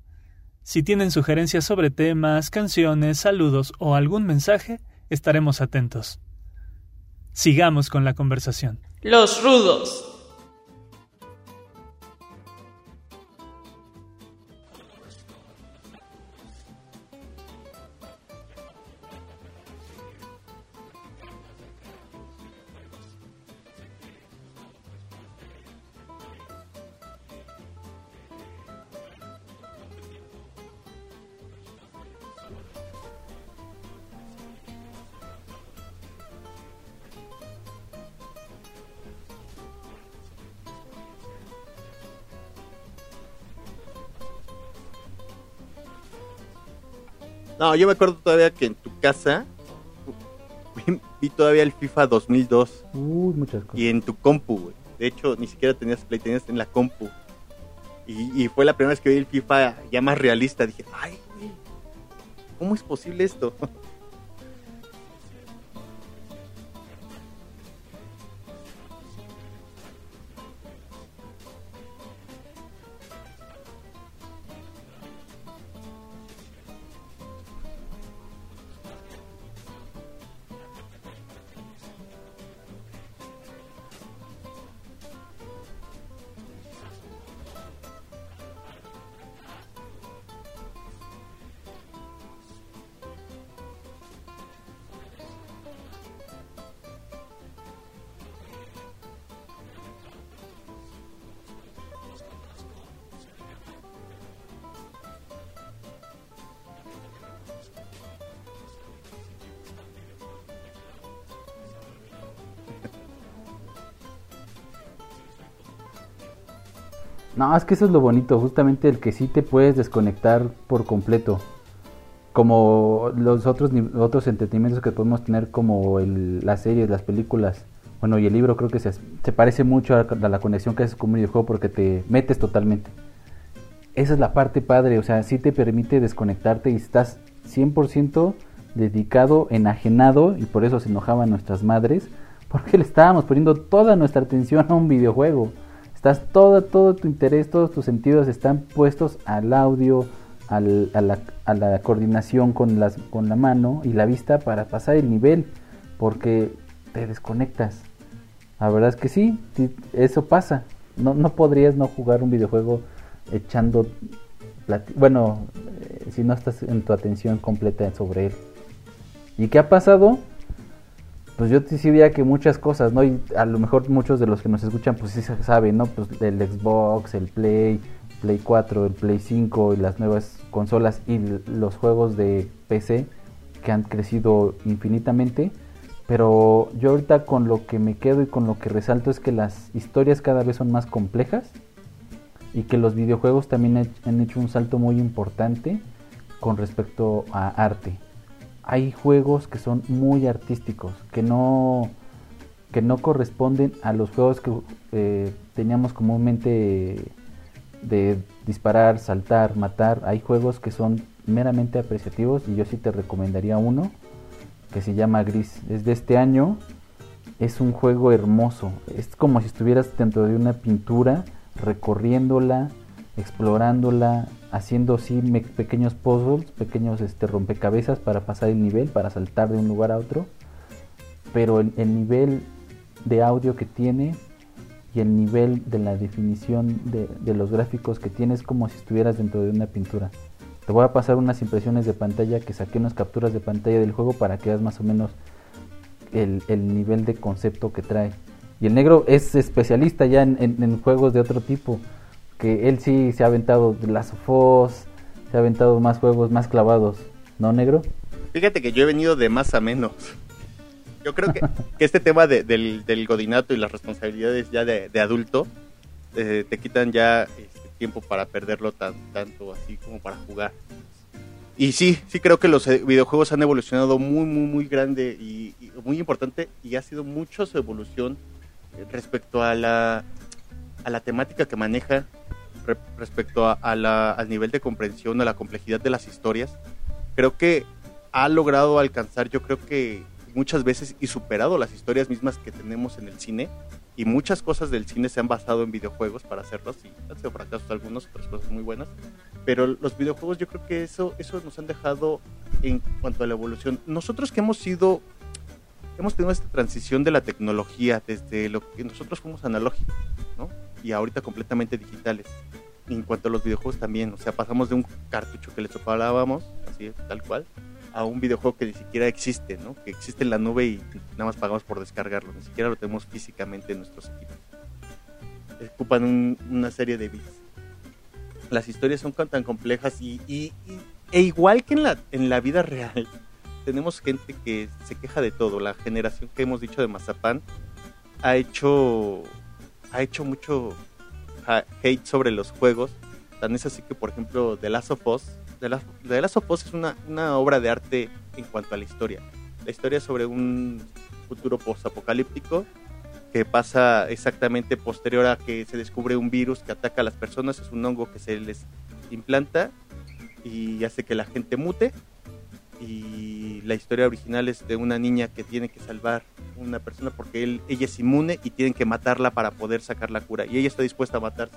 Si tienen sugerencias sobre temas, canciones, saludos o algún mensaje, estaremos atentos. Sigamos con la conversación. Los Rudos. No, yo me acuerdo todavía que en tu casa vi, todavía el FIFA 2002 Uy, muchas cosas. y en tu compu, güey. De hecho, ni siquiera tenías Play, tenías en la compu. Y, y fue la primera vez que vi el FIFA ya más realista. Dije, ay, güey, ¿cómo es posible esto? que eso es lo bonito, justamente el que sí te puedes desconectar por completo. Como los otros, otros entretenimientos que podemos tener, como las series, las películas. Bueno, y el libro creo que se, se parece mucho a, a la conexión que haces con un videojuego porque te metes totalmente. Esa es la parte padre, o sea, sí te permite desconectarte y estás 100% dedicado, enajenado, y por eso se enojaban nuestras madres, porque le estábamos poniendo toda nuestra atención a un videojuego. Estás todo, todo tu interés, todos tus sentidos están puestos al audio, a, la, coordinación con, las, con la mano y la vista para pasar el nivel, porque te desconectas. La verdad es que sí, eso pasa. No, no podrías no jugar un videojuego echando... Bueno, eh, si no estás en tu atención completa sobre él. ¿Y qué ha pasado? Pues yo sí diría que muchas cosas, ¿no? Y a lo mejor muchos de los que nos escuchan pues sí saben, ¿no? Pues el Xbox, el Play, Play 4, el Play 5 y las nuevas consolas y los juegos de PC que han crecido infinitamente. Pero yo ahorita con lo que me quedo y con lo que resalto es que las historias cada vez son más complejas y que los videojuegos también han hecho un salto muy importante con respecto a arte. Hay juegos que son muy artísticos, que no, que no corresponden a los juegos que eh, teníamos comúnmente de disparar, saltar, matar. Hay juegos que son meramente apreciativos y yo sí te recomendaría uno que se llama Gris. Es de este año. Es un juego hermoso. Es como si estuvieras dentro de una pintura, recorriéndola, explorándola, haciendo así me- pequeños puzzles, pequeños este, rompecabezas para pasar el nivel, para saltar de un lugar a otro. Pero el, el nivel de audio que tiene y el nivel de la definición de, los gráficos que tiene es como si estuvieras dentro de una pintura. Te voy a pasar unas impresiones de pantalla que saqué unas capturas de pantalla del juego para que veas más o menos el, el nivel de concepto que trae. Y el negro es especialista ya en juegos de otro tipo. Que él sí se ha aventado of Us, se ha aventado más juegos más clavados. ¿No, negro? Fíjate que yo he venido de más a menos. Yo creo que, que este tema de- del, del godinato y las responsabilidades ya de, de adulto eh, te quitan ya este, tiempo para perderlo tan, tanto así como para jugar. Y sí, sí creo que los eh, videojuegos han evolucionado muy, muy, muy grande y, y muy importante y ha sido mucho su evolución eh, respecto a la, a la temática que maneja, re- respecto a, a la- al nivel de comprensión, a la complejidad de las historias. Creo que ha logrado alcanzar, yo creo que muchas veces y superado las historias mismas que tenemos en el cine y muchas cosas del cine se han basado en videojuegos para hacerlos y han sido fracasos algunos, otras cosas muy buenas, pero los videojuegos yo creo que eso, eso nos han dejado en cuanto a la evolución. Nosotros que hemos sido, hemos tenido esta transición de la tecnología desde lo que nosotros fuimos analógicos. Y ahorita completamente digitales. Y en cuanto a los videojuegos también, o sea, pasamos de un cartucho que le sopalábamos, así tal cual, a un videojuego que ni siquiera existe, ¿no? Que existe en la nube y nada más pagamos por descargarlo, ni siquiera lo tenemos físicamente en nuestros equipos. Ocupan un- una serie de bits. Las historias son tan complejas y, y- y- e igual que en la, en la vida real, tenemos gente que se queja de todo. La generación que hemos dicho de Mazapán ha hecho, ha hecho mucho ha- hate sobre los juegos. Tan es así que, por ejemplo, The Last of Us, The Last, The Last of Us es una, una obra de arte en cuanto a la historia. La historia es sobre un futuro postapocalíptico que pasa exactamente posterior a que se descubre un virus que ataca a las personas. Es un hongo que se les implanta y hace que la gente mute. Y la historia original es de una niña que tiene que salvar una persona porque él, ella es inmune y tienen que matarla para poder sacar la cura. Y ella está dispuesta a matarse,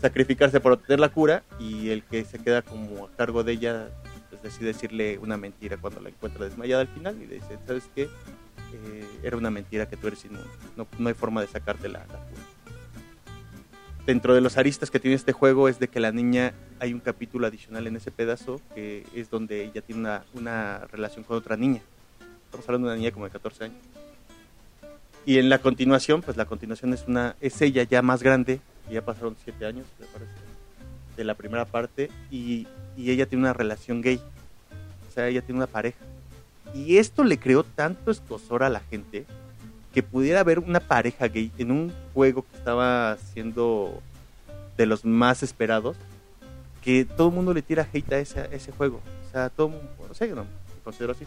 sacrificarse por obtener la cura. Y el que se queda como a cargo de ella pues, decide decirle una mentira cuando la encuentra desmayada al final. Y le dice: ¿Sabes qué? Eh, era una mentira que tú eres inmune. No, no hay forma de sacarte la cura dentro de los aristas que tiene este juego es de que la niña hay un capítulo adicional en ese pedazo que es donde ella tiene una, una relación con otra niña. Estamos hablando de una niña como de 14 años. Y en la continuación, pues la continuación es una es ella ya más grande, ya pasaron 7 años, me parece, de la primera parte, y, y ella tiene una relación gay. O sea, ella tiene una pareja. Y esto le creó tanto escosor a la gente que pudiera haber una pareja gay en un juego que estaba siendo de los más esperados, que todo el mundo le tira hate a ese, ese juego. O sea, todo, no sé, no, considero así.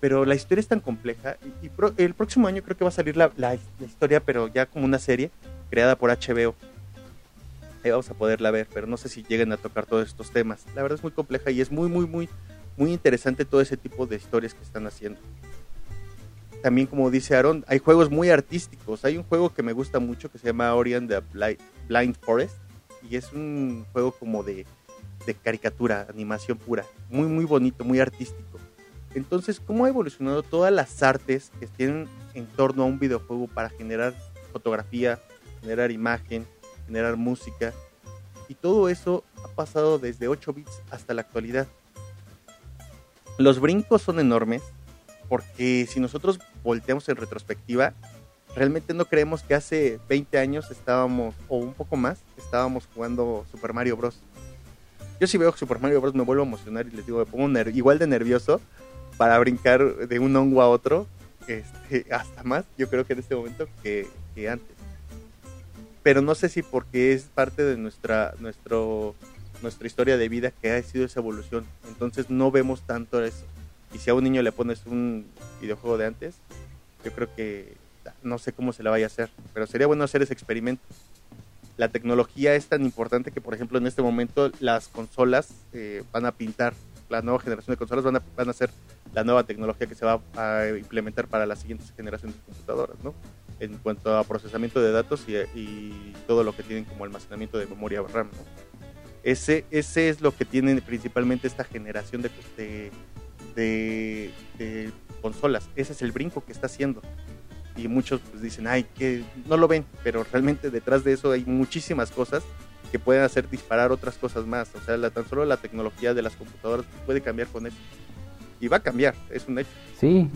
Pero la historia es tan compleja y, el próximo año creo que va a salir la, la- la historia, pero ya como una serie creada por HBO. Ahí vamos a poderla ver, pero no sé si lleguen a tocar todos estos temas. La verdad es muy compleja y es muy, muy, muy, muy interesante todo ese tipo de historias que están haciendo. También, como dice Aaron, hay juegos muy artísticos. Hay un juego que me gusta mucho que se llama Ori the Bli- Blind Forest y es un juego como de, de caricatura, animación pura. Muy, muy bonito, muy artístico. Entonces, ¿cómo ha evolucionado todas las artes que tienen en torno a un videojuego para generar fotografía, generar imagen, generar música? Y todo eso ha pasado desde 8 bits hasta la actualidad. Los brincos son enormes porque si nosotros volteamos en retrospectiva, realmente no creemos que hace 20 años estábamos, o un poco más, estábamos jugando Super Mario Bros. Yo si veo Super Mario Bros me vuelvo a emocionar y les digo, me pongo igual de nervioso para brincar de un hongo a otro, este, hasta más, yo creo que en este momento que, que antes. Pero no sé si porque es parte de nuestra, nuestro, nuestra historia de vida que ha sido esa evolución. Entonces no vemos tanto eso. Y si a un niño le pones un videojuego de antes, yo creo que no sé cómo se le vaya a hacer, pero sería bueno hacer ese experimento. La tecnología es tan importante que, por ejemplo, en este momento las consolas eh, van a pintar, la nueva generación de consolas van a, van a ser la nueva tecnología que se va a implementar para las siguientes generaciones de computadoras, ¿no? En cuanto a procesamiento de datos y, y todo lo que tienen como almacenamiento de memoria RAM, ¿no? Ese, ese es lo que tienen principalmente esta generación de, de, de, consolas. Ese es el brinco que está haciendo. Y muchos pues, dicen, ay, que no lo ven, pero realmente detrás de eso hay muchísimas cosas que pueden hacer disparar otras cosas más. O sea, la, tan solo la tecnología de las computadoras puede cambiar con eso. Y va a cambiar, es un hecho. Sí.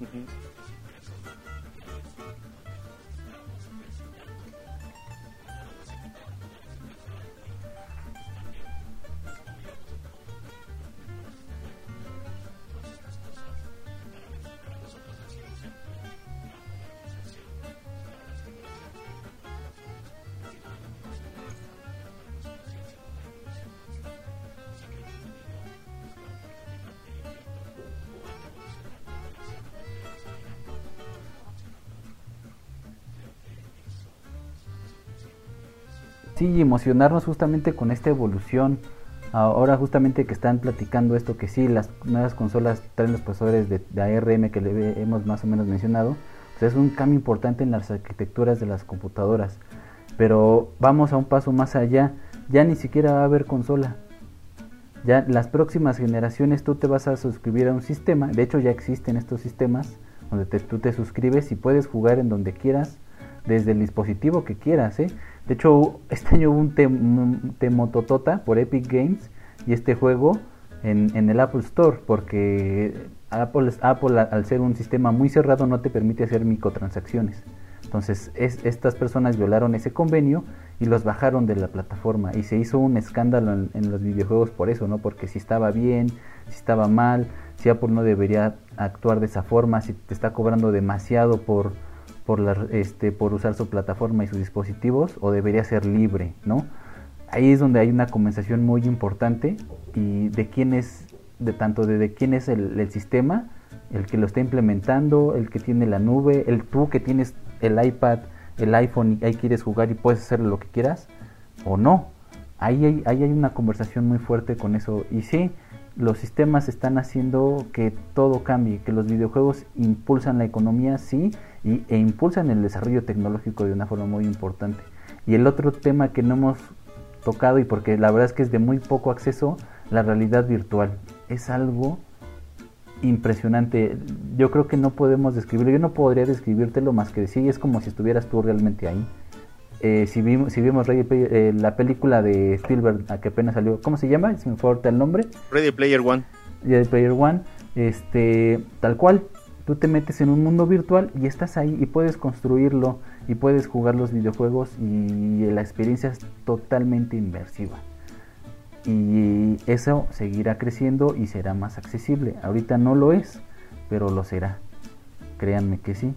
Mm-hmm. Sí, emocionarnos justamente con esta evolución. Ahora justamente que están platicando esto, que sí, las nuevas consolas traen los procesadores de, ARM que le hemos más o menos mencionado, es un cambio importante en las arquitecturas de las computadoras. Pero vamos a un paso más allá. Ya ni siquiera va a haber consola. Ya las próximas generaciones tú te vas a suscribir a un sistema. De hecho ya existen estos sistemas donde tú te suscribes y puedes jugar en donde quieras desde el dispositivo que quieras. ¿eh? De hecho este año hubo un Temototota por Epic Games y este juego en, en el Apple Store porque Apple, Apple al ser un sistema muy cerrado no te permite hacer microtransacciones. Entonces es, estas personas violaron ese convenio y los bajaron de la plataforma y se hizo un escándalo en, los videojuegos por eso, ¿no? Porque si estaba bien, si estaba mal, si Apple no debería actuar de esa forma, si te está cobrando demasiado por, por, la, este, por usar su plataforma y sus dispositivos o debería ser libre, ¿no? Ahí es donde hay una conversación muy importante y de quién es de tanto de, quién es el, sistema, el que lo está implementando, el que tiene la nube, el tú que tienes el iPad, el iPhone y ahí quieres jugar y puedes hacer lo que quieras, o no. Ahí hay, ahí hay una conversación muy fuerte con eso. Y sí, los sistemas están haciendo que todo cambie, que los videojuegos impulsan la economía, sí, y, e impulsan el desarrollo tecnológico de una forma muy importante. Y el otro tema que no hemos tocado, y porque la verdad es que es de muy poco acceso, la realidad virtual es algo impresionante. Yo creo que no podemos describirlo. Yo no podría describírtelo más que decir, es como si estuvieras tú realmente ahí. Eh, si, vimos, si vimos eh, la película de Spielberg, a que apenas salió, ¿cómo se llama? Se me el nombre. Ready Player One. Ready Player One. Este, tal cual, tú te metes en un mundo virtual y estás ahí y puedes construirlo y puedes jugar los videojuegos y la experiencia es totalmente inmersiva y eso seguirá creciendo y será más accesible. Ahorita no lo es, pero lo será. Créanme que sí.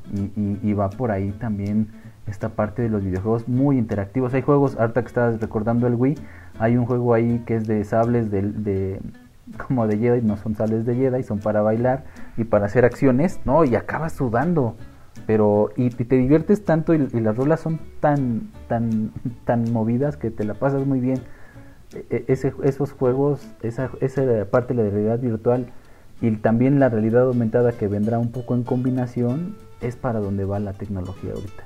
Y, va por ahí también esta parte de los videojuegos muy interactivos. Hay juegos, ahorita que estás recordando el Wii, hay un juego ahí que es de sables de, como de Jedi, no son sables de Jedi, son para bailar y para hacer acciones, ¿no? Y acabas sudando. Pero, y, te diviertes tanto y, las rolas son tan, tan, tan movidas que te la pasas muy bien e, ese, esos juegos, esa, esa parte de la realidad virtual y también la realidad aumentada que vendrá un poco en combinación es para donde va la tecnología ahorita.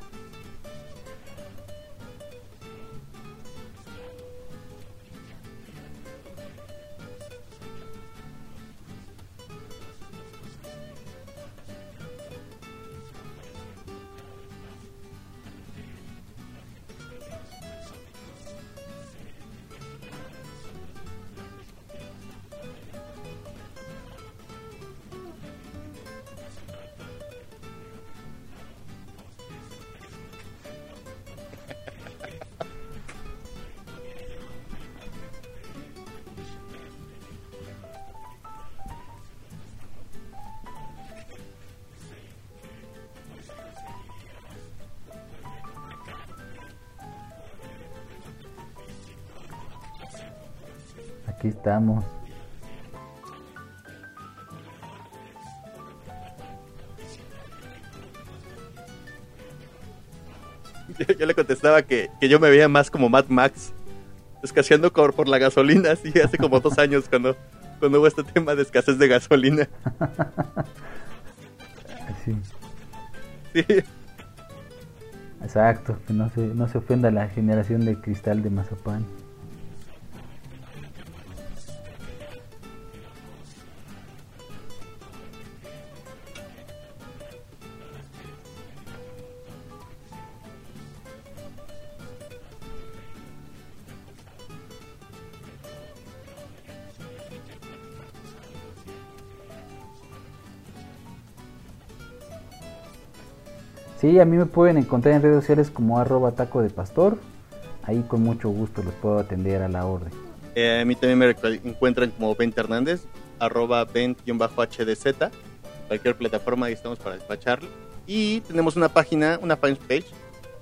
Aquí estamos. Yo, le contestaba que, yo me veía más como Mad Max, escaseando por, por la gasolina, así hace como dos años cuando, cuando hubo este tema de escasez de gasolina. Sí. sí. Exacto, que no se, no se ofenda la generación de cristal de mazapán. Sí, a mí me pueden encontrar en redes sociales como arroba taco de pastor. Ahí con mucho gusto los puedo atender a la orden. Eh, a mí también me encuentran como Bent Hernández, arroba Bent-HDZ. Cualquier plataforma ahí estamos para despacharlo. Y tenemos una página, una fanpage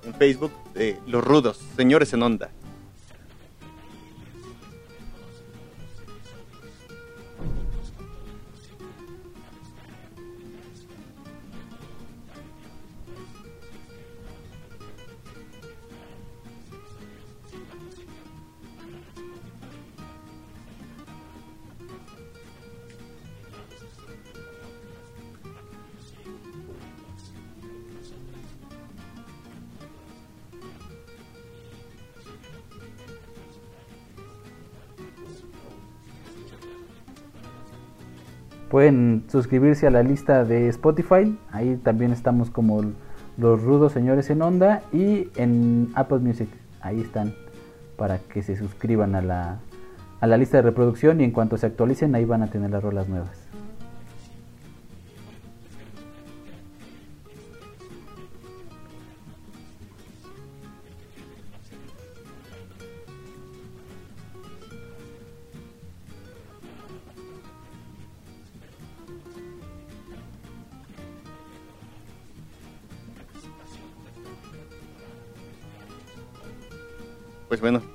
en Facebook de Los Rudos, Señores en Onda. Suscribirse a la lista de Spotify. Ahí también estamos como los rudos señores en onda y en Apple Music. Ahí están para que se suscriban a la, a la lista de reproducción y en cuanto se actualicen ahí van a tener las rolas nuevas.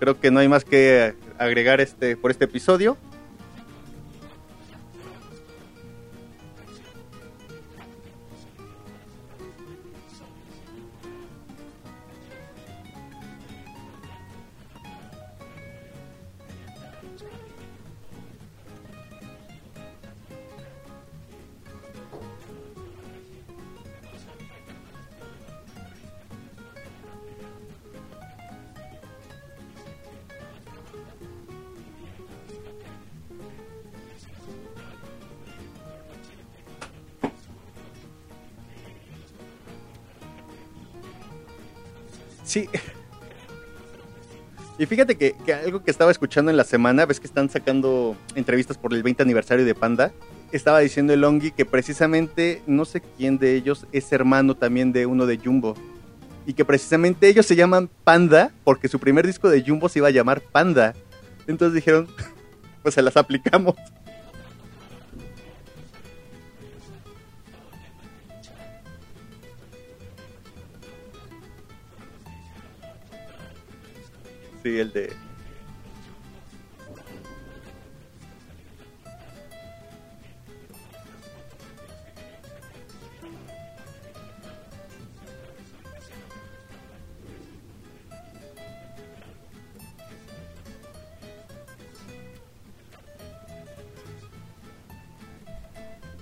Creo que no hay más que agregar este por este episodio. Que estaba escuchando en la semana, ves que están sacando entrevistas por el 20 aniversario de Panda, estaba diciendo el Ongi que precisamente no sé quién de ellos es hermano también de uno de Jumbo. Y que precisamente ellos se llaman Panda porque su primer disco de Jumbo se iba a llamar Panda. Entonces dijeron, pues se las aplicamos. Sí, el de.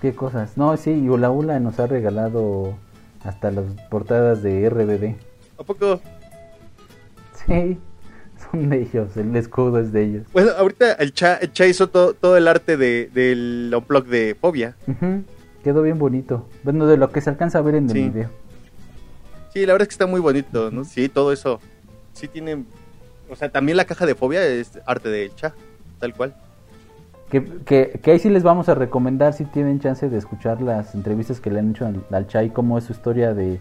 ¿Qué cosas? No, sí, y Ula Ula nos ha regalado hasta las portadas de RBD. ¿A poco? Sí son de ellos, el escudo es de ellos. Bueno, ahorita el Cha, hizo todo, el arte de, del unplug de Fobia. Quedó bien bonito. Bueno, de lo que se alcanza a ver en el video. Sí, la verdad es que está muy bonito, ¿no? Sí, todo eso. Sí tiene... O sea, también la caja de Fobia es arte del Cha, tal cual. Que, que, que, ahí sí les vamos a recomendar si tienen chance de escuchar las entrevistas que le han hecho al, al Chai, cómo es su historia de,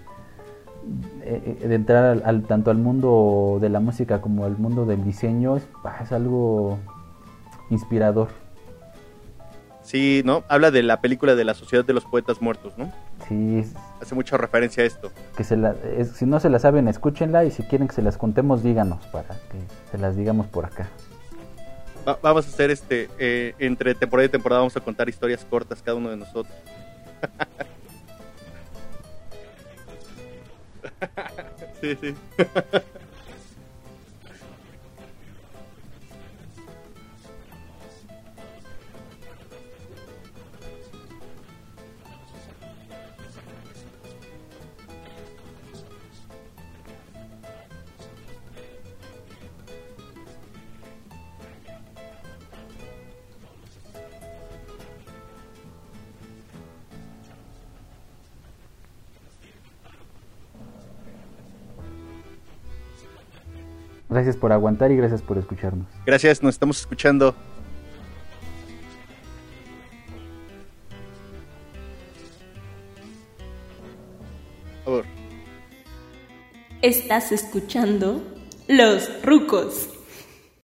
eh, de entrar al, tanto al mundo de la música como al mundo del diseño es, es algo inspirador. Sí, ¿no? Habla de la película de la Sociedad de los Poetas Muertos, ¿no? Sí. Hace mucha referencia a esto. Que se la, si no se la saben, escúchenla y si quieren que se las contemos, díganos para que se las digamos por acá. Vamos a hacer este, eh, entre temporada y temporada vamos a contar historias cortas cada uno de nosotros. sí, sí. Gracias por aguantar y gracias por escucharnos. Gracias, nos estamos escuchando. Estás escuchando Los Rucos.